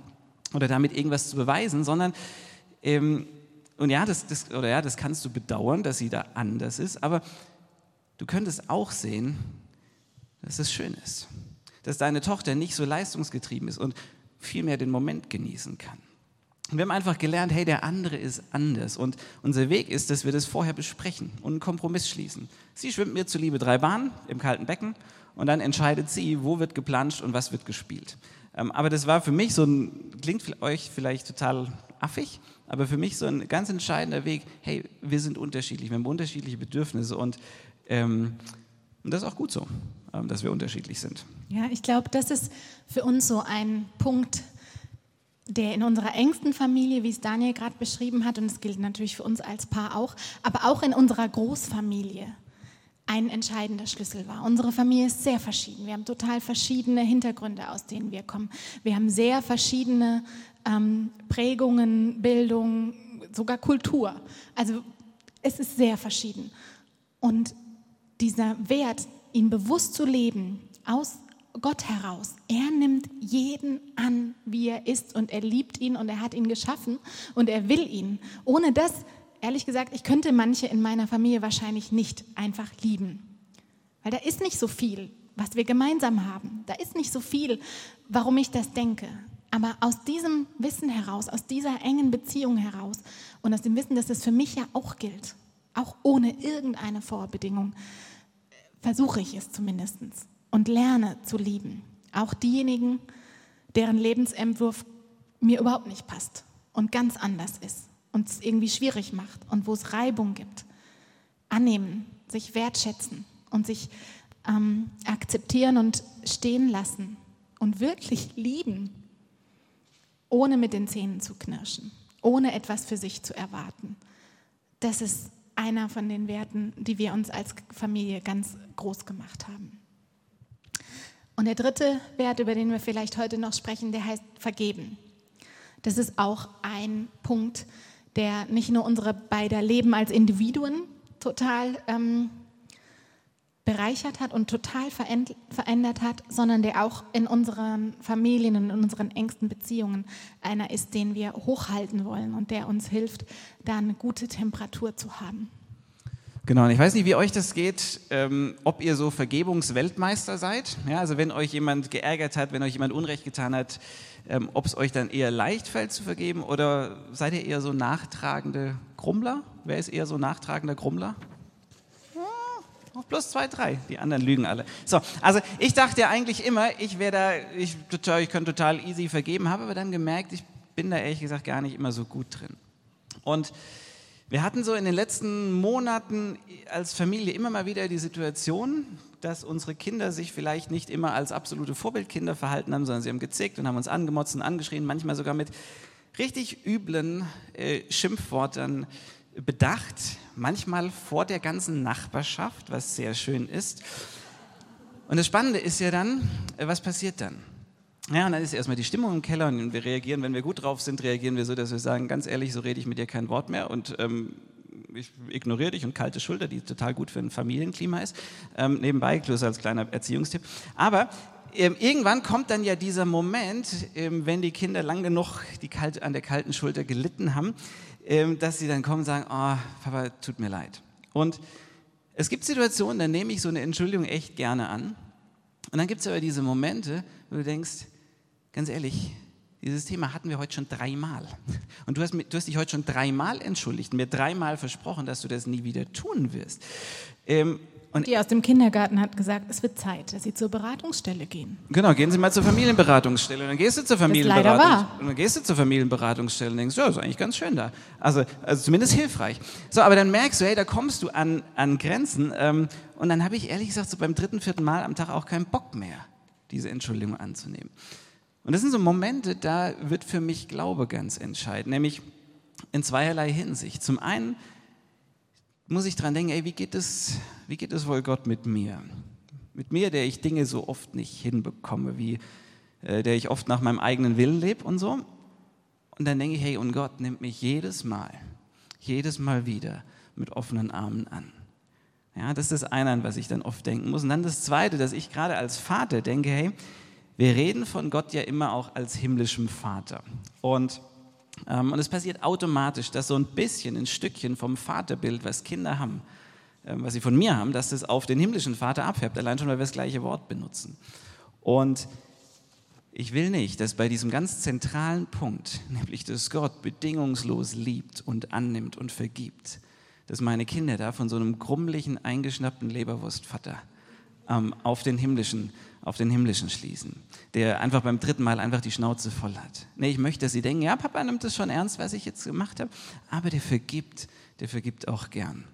oder damit irgendwas zu beweisen, sondern ähm, und ja, das, das, oder ja, das kannst du bedauern, dass sie da anders ist, aber du könntest auch sehen, dass es schön ist, dass deine Tochter nicht so leistungsgetrieben ist und vielmehr den Moment genießen kann. Und wir haben einfach gelernt, hey, der andere ist anders. Und unser Weg ist, dass wir das vorher besprechen und einen Kompromiss schließen. Sie schwimmt mir zuliebe drei Bahnen im kalten Becken und dann entscheidet sie, wo wird geplanscht und was wird gespielt. Ähm, aber das war für mich so ein, klingt für euch vielleicht total affig, aber für mich so ein ganz entscheidender Weg, hey, wir sind unterschiedlich, wir haben unterschiedliche Bedürfnisse und, ähm, und das ist auch gut so, dass wir unterschiedlich sind. Ja, ich glaube, das ist für uns so ein Punkt, der in unserer engsten Familie, wie es Daniel gerade beschrieben hat, und es gilt natürlich für uns als Paar auch, aber auch in unserer Großfamilie ein entscheidender Schlüssel war. Unsere Familie ist sehr verschieden. Wir haben total verschiedene Hintergründe, aus denen wir kommen. Wir haben sehr verschiedene ähm, Prägungen, Bildung, sogar Kultur. Also es ist sehr verschieden. Und dieser Wert, ihn bewusst zu leben, aus Gott heraus. Er nimmt jeden an, wie er ist und er liebt ihn und er hat ihn geschaffen und er will ihn. Ohne das, ehrlich gesagt, ich könnte manche in meiner Familie wahrscheinlich nicht einfach lieben. Weil da ist nicht so viel, was wir gemeinsam haben. Da ist nicht so viel, warum ich das denke. Aber aus diesem Wissen heraus, aus dieser engen Beziehung heraus und aus dem Wissen, dass es für mich ja auch gilt, auch ohne irgendeine Vorbedingung, versuche ich es zumindestens und lerne zu lieben. Auch diejenigen, deren Lebensentwurf mir überhaupt nicht passt und ganz anders ist und es irgendwie schwierig macht und wo es Reibung gibt. Annehmen, sich wertschätzen und sich ähm, akzeptieren und stehen lassen und wirklich lieben, ohne mit den Zähnen zu knirschen, ohne etwas für sich zu erwarten. Das ist einer von den Werten, die wir uns als Familie ganz groß gemacht haben. Und der dritte Wert, über den wir vielleicht heute noch sprechen, der heißt vergeben. Das ist auch ein Punkt, der nicht nur unsere beiden Leben als Individuen total ähm, bereichert hat und total verändert hat, sondern der auch in unseren Familien und in unseren engsten Beziehungen einer ist, den wir hochhalten wollen und der uns hilft, da eine gute Temperatur zu haben. Genau, und ich weiß nicht, wie euch das geht, ähm, ob ihr so Vergebungsweltmeister seid. Ja, also wenn euch jemand geärgert hat, wenn euch jemand Unrecht getan hat, ähm, ob es euch dann eher leicht fällt zu vergeben oder seid ihr eher so nachtragende Grummler? Wer ist eher so nachtragender Grummler? Plus zwei, drei. Die anderen lügen alle. So, also ich dachte ja eigentlich immer, ich wäre da, ich, ich könnte total easy vergeben, habe aber dann gemerkt, ich bin da ehrlich gesagt gar nicht immer so gut drin. Und wir hatten so in den letzten Monaten als Familie immer mal wieder die Situation, dass unsere Kinder sich vielleicht nicht immer als absolute Vorbildkinder verhalten haben, sondern sie haben gezickt und haben uns angemotzt und angeschrien, manchmal sogar mit richtig üblen äh, Schimpfworten bedacht, manchmal vor der ganzen Nachbarschaft, was sehr schön ist. Und das Spannende ist ja dann, äh, was passiert dann? Ja, und dann ist erstmal die Stimmung im Keller und wir reagieren, wenn wir gut drauf sind, reagieren wir so, dass wir sagen, ganz ehrlich, so rede ich mit dir kein Wort mehr und ähm, ich ignoriere dich und kalte Schulter, die total gut für ein Familienklima ist. Ähm, nebenbei, bloß als kleiner Erziehungstipp. Aber ähm, irgendwann kommt dann ja dieser Moment, ähm, wenn die Kinder lang genug die kalt, an der kalten Schulter gelitten haben, dass sie dann kommen und sagen, oh, Papa, tut mir leid. Und es gibt Situationen, da nehme ich so eine Entschuldigung echt gerne an. Und dann gibt es aber diese Momente, wo du denkst, ganz ehrlich, dieses Thema hatten wir heute schon dreimal. Und du hast, du hast dich heute schon dreimal entschuldigt mir dreimal versprochen, dass du das nie wieder tun wirst. Ähm, und die aus dem Kindergarten hat gesagt, es wird Zeit, dass Sie zur Beratungsstelle gehen. Genau, gehen Sie mal zur Familienberatungsstelle. Und dann gehst du zur Familienberatungsstelle. Und dann gehst du zur Familienberatungsstelle und denkst, ja, ist eigentlich ganz schön da. Also, also zumindest hilfreich. So, aber dann merkst du, hey, da kommst du an, an Grenzen. Ähm, und dann habe ich ehrlich gesagt so beim dritten, vierten Mal am Tag auch keinen Bock mehr, diese Entschuldigung anzunehmen. Und das sind so Momente, da wird für mich Glaube ganz entscheidend, nämlich in zweierlei Hinsicht. Zum einen muss ich dran denken, ey, wie geht es, wie geht es wohl Gott mit mir? Mit mir, der ich Dinge so oft nicht hinbekomme, wie äh, der ich oft nach meinem eigenen Willen lebe und so. Und dann denke ich, hey, und Gott nimmt mich jedes Mal, jedes Mal wieder mit offenen Armen an. Ja, das ist das eine, an was ich dann oft denken muss. Und dann das zweite, dass ich gerade als Vater denke, hey, wir reden von Gott ja immer auch als himmlischem Vater. Und und es passiert automatisch, dass so ein bisschen, ein Stückchen vom Vaterbild, was Kinder haben, ähm, was sie von mir haben, dass das auf den himmlischen Vater abfärbt, allein schon, weil wir das gleiche Wort benutzen. Und ich will nicht, dass bei diesem ganz zentralen Punkt, nämlich dass Gott bedingungslos liebt und annimmt und vergibt, dass meine Kinder da von so einem grummlichen, eingeschnappten Leberwurstvater ähm, auf den himmlischen auf den himmlischen schließen, der einfach beim dritten Mal einfach die Schnauze voll hat. Nee, ich möchte, dass sie denken, ja, Papa nimmt es schon ernst, was ich jetzt gemacht habe, aber der vergibt, der vergibt auch gern.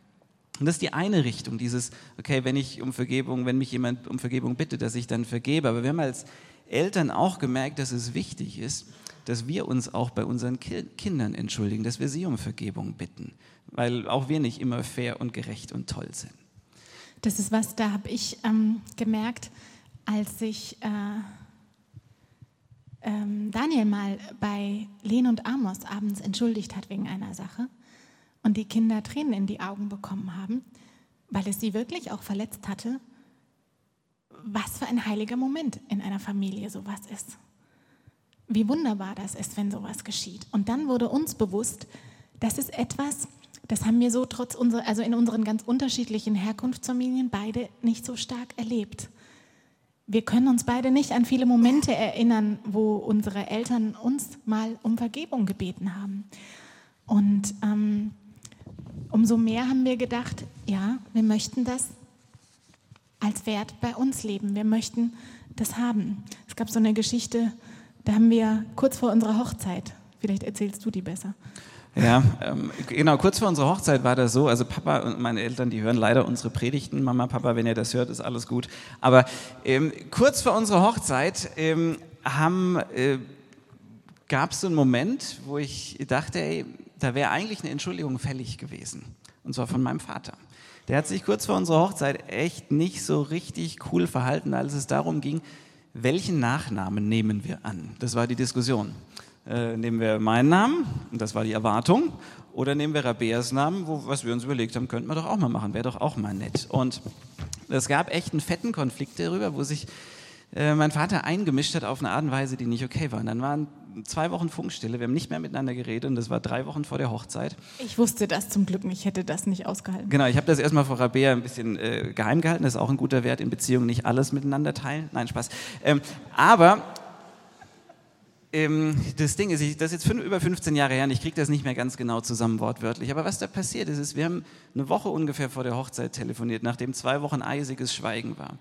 Und das ist die eine Richtung, dieses, okay, wenn ich um Vergebung, wenn mich jemand um Vergebung bittet, dass ich dann vergebe. Aber wir haben als Eltern auch gemerkt, dass es wichtig ist, dass wir uns auch bei unseren Kindern entschuldigen, dass wir sie um Vergebung bitten, weil auch wir nicht immer fair und gerecht und toll sind. Das ist was, da habe ich ähm, gemerkt, als sich äh, ähm, Daniel mal bei Len und Amos abends entschuldigt hat wegen einer Sache und die Kinder Tränen in die Augen bekommen haben, weil es sie wirklich auch verletzt hatte, was für ein heiliger Moment in einer Familie sowas ist. Wie wunderbar das ist, wenn sowas geschieht. Und dann wurde uns bewusst, das ist etwas, das haben wir so trotz unserer, also in unseren ganz unterschiedlichen Herkunftsfamilien beide nicht so stark erlebt wir können uns beide nicht an viele Momente erinnern, wo unsere Eltern uns mal um Vergebung gebeten haben. Und ähm, umso mehr haben wir gedacht, ja, wir möchten das als Wert bei uns leben. Wir möchten das haben. Es gab so eine Geschichte, da haben wir kurz vor unserer Hochzeit, vielleicht erzählst du die besser, ja, ähm, genau, kurz vor unserer Hochzeit war das so, also Papa und meine Eltern, die hören leider unsere Predigten, Mama, Papa, wenn ihr das hört, ist alles gut. Aber ähm, kurz vor unserer Hochzeit ähm, äh, gab es so einen Moment, wo ich dachte, ey, da wäre eigentlich eine Entschuldigung fällig gewesen. Und zwar von meinem Vater. Der hat sich kurz vor unserer Hochzeit echt nicht so richtig cool verhalten, als es darum ging, welchen Nachnamen nehmen wir an? Das war die Diskussion. Äh, nehmen wir meinen Namen, und das war die Erwartung, oder nehmen wir Rabeas Namen, wo, was wir uns überlegt haben, könnten wir doch auch mal machen, wäre doch auch mal nett. Und es gab echt einen fetten Konflikt darüber, wo sich äh, mein Vater eingemischt hat auf eine Art und Weise, die nicht okay war. Und dann waren zwei Wochen Funkstille, wir haben nicht mehr miteinander geredet und das war drei Wochen vor der Hochzeit. Ich wusste das zum Glück nicht, hätte das nicht ausgehalten. Genau, ich habe das erstmal vor Rabea ein bisschen äh, geheim gehalten, das ist auch ein guter Wert in Beziehungen, nicht alles miteinander teilen. Nein, Spaß. Ähm, aber ähm, das Ding ist, ich, das ist jetzt fünf, über 15 Jahre her und ich kriege das nicht mehr ganz genau zusammen wortwörtlich. Aber was da passiert ist, ist, wir haben eine Woche ungefähr vor der Hochzeit telefoniert, nachdem zwei Wochen eisiges Schweigen war.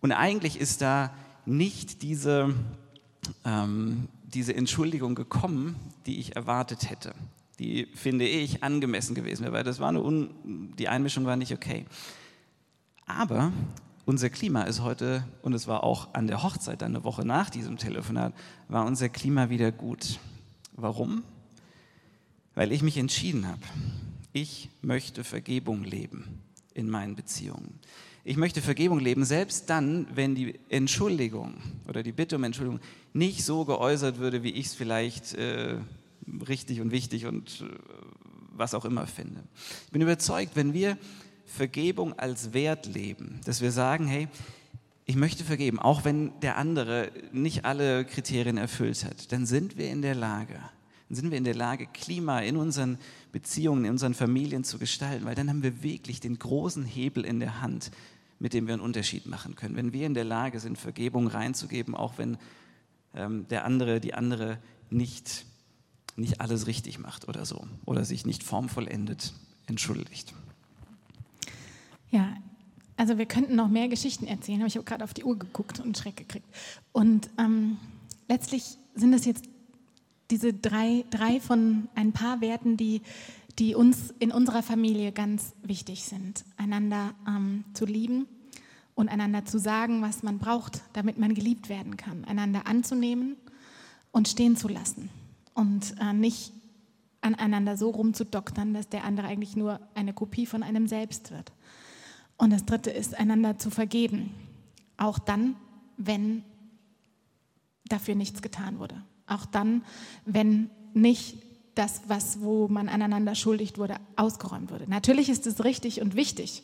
Und eigentlich ist da nicht diese, ähm, diese Entschuldigung gekommen, die ich erwartet hätte. Die, finde ich, angemessen gewesen wäre, weil das war eine Un die Einmischung war nicht okay. Aber unser Klima ist heute, und es war auch an der Hochzeit, eine Woche nach diesem Telefonat, war unser Klima wieder gut. Warum? Weil ich mich entschieden habe, ich möchte Vergebung leben in meinen Beziehungen. Ich möchte Vergebung leben, selbst dann, wenn die Entschuldigung oder die Bitte um Entschuldigung nicht so geäußert würde, wie ich es vielleicht äh, richtig und wichtig und äh, was auch immer finde. Ich bin überzeugt, wenn wir Vergebung als Wert leben, dass wir sagen, hey, ich möchte vergeben, auch wenn der andere nicht alle Kriterien erfüllt hat, dann sind wir in der Lage, dann sind wir in der Lage, Klima in unseren Beziehungen, in unseren Familien zu gestalten, weil dann haben wir wirklich den großen Hebel in der Hand, mit dem wir einen Unterschied machen können. Wenn wir in der Lage sind, Vergebung reinzugeben, auch wenn ähm, der andere, die andere nicht, nicht alles richtig macht oder so oder sich nicht formvollendet entschuldigt. Ja, also wir könnten noch mehr Geschichten erzählen, aber ich habe gerade auf die Uhr geguckt und Schreck gekriegt. Und ähm, letztlich sind es jetzt diese drei, drei von ein paar Werten, die, die uns in unserer Familie ganz wichtig sind. Einander ähm, zu lieben und einander zu sagen, was man braucht, damit man geliebt werden kann. Einander anzunehmen und stehen zu lassen. Und äh, nicht aneinander so rumzudoktern, dass der andere eigentlich nur eine Kopie von einem selbst wird. Und das Dritte ist, einander zu vergeben. Auch dann, wenn dafür nichts getan wurde. Auch dann, wenn nicht das, was, wo man aneinander schuldig wurde, ausgeräumt wurde. Natürlich ist es richtig und wichtig,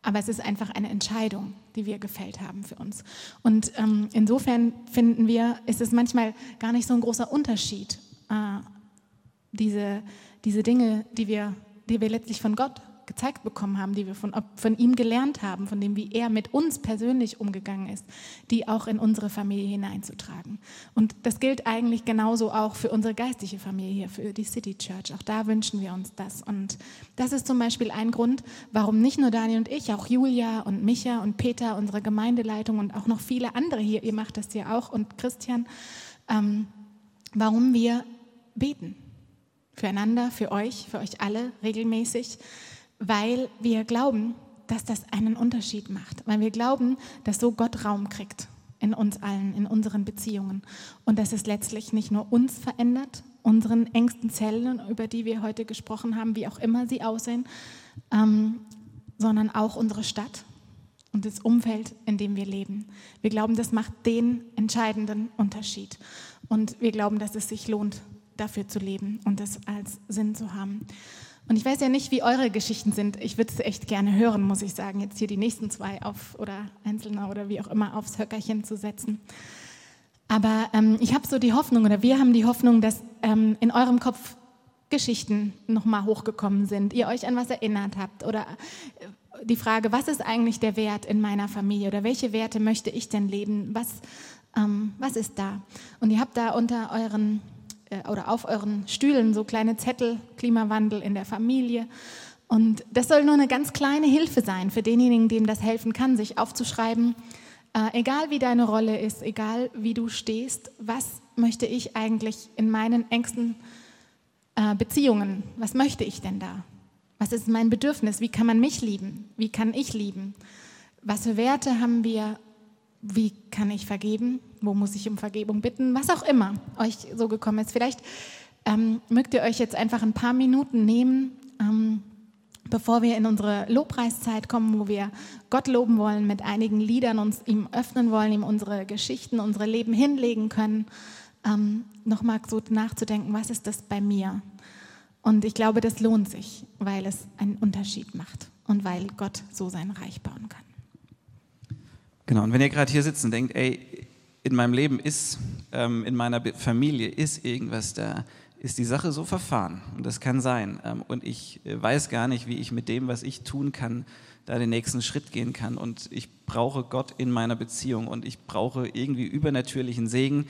aber es ist einfach eine Entscheidung, die wir gefällt haben für uns. Und ähm, insofern finden wir, ist es manchmal gar nicht so ein großer Unterschied, äh, diese, diese Dinge, die wir, die wir letztlich von Gott gezeigt bekommen haben, die wir von, von ihm gelernt haben, von dem, wie er mit uns persönlich umgegangen ist, die auch in unsere Familie hineinzutragen. Und das gilt eigentlich genauso auch für unsere geistliche Familie hier, für die City Church. Auch da wünschen wir uns das. Und das ist zum Beispiel ein Grund, warum nicht nur Daniel und ich, auch Julia und Micha und Peter, unsere Gemeindeleitung und auch noch viele andere hier, ihr macht das ja auch und Christian, ähm, warum wir beten füreinander, für euch, für euch alle regelmäßig, weil wir glauben, dass das einen Unterschied macht, weil wir glauben, dass so Gott Raum kriegt in uns allen, in unseren Beziehungen und dass es letztlich nicht nur uns verändert, unseren engsten Zellen, über die wir heute gesprochen haben, wie auch immer sie aussehen, ähm, sondern auch unsere Stadt und das Umfeld, in dem wir leben. Wir glauben, das macht den entscheidenden Unterschied und wir glauben, dass es sich lohnt, dafür zu leben und das als Sinn zu haben. Und ich weiß ja nicht, wie eure Geschichten sind. Ich würde es echt gerne hören, muss ich sagen, jetzt hier die nächsten zwei auf oder einzelner oder wie auch immer aufs Höckerchen zu setzen. Aber ähm, ich habe so die Hoffnung oder wir haben die Hoffnung, dass ähm, in eurem Kopf Geschichten nochmal hochgekommen sind, ihr euch an was erinnert habt oder äh, die Frage, was ist eigentlich der Wert in meiner Familie oder welche Werte möchte ich denn leben? Was, ähm, was ist da? Und ihr habt da unter euren äh, oder auf euren Stühlen so kleine Zettel, Klimawandel in der Familie. Und das soll nur eine ganz kleine Hilfe sein für denjenigen, dem das helfen kann, sich aufzuschreiben, äh, egal wie deine Rolle ist, egal wie du stehst, was möchte ich eigentlich in meinen engsten äh, Beziehungen, was möchte ich denn da? Was ist mein Bedürfnis? Wie kann man mich lieben? Wie kann ich lieben? Was für Werte haben wir? Wie kann ich vergeben? Wo muss ich um Vergebung bitten, was auch immer euch so gekommen ist. Vielleicht ähm, mögt ihr euch jetzt einfach ein paar Minuten nehmen, ähm, bevor wir in unsere Lobpreiszeit kommen, wo wir Gott loben wollen, mit einigen Liedern uns ihm öffnen wollen, ihm unsere Geschichten, unsere Leben hinlegen können, ähm, nochmal so nachzudenken, was ist das bei mir? Und ich glaube, das lohnt sich, weil es einen Unterschied macht und weil Gott so sein Reich bauen kann. Genau, und wenn ihr gerade hier sitzt und denkt, ey, in meinem Leben ist, ähm, in meiner Familie ist irgendwas da, ist die Sache so verfahren. Und das kann sein. Ähm, und ich äh, weiß gar nicht, wie ich mit dem, was ich tun kann, da den nächsten Schritt gehen kann. Und ich brauche Gott in meiner Beziehung und ich brauche irgendwie übernatürlichen Segen.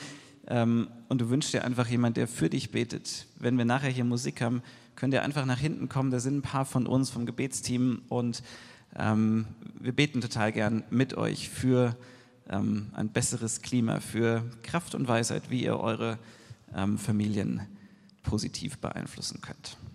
Ähm, und du wünschst dir einfach jemand, der für dich betet. Wenn wir nachher hier Musik haben, könnt ihr einfach nach hinten kommen. Da sind ein paar von uns vom Gebetsteam und ähm, wir beten total gern mit euch für ähm, ein besseres Klima, für Kraft und Weisheit, wie ihr eure ähm, Familien positiv beeinflussen könnt.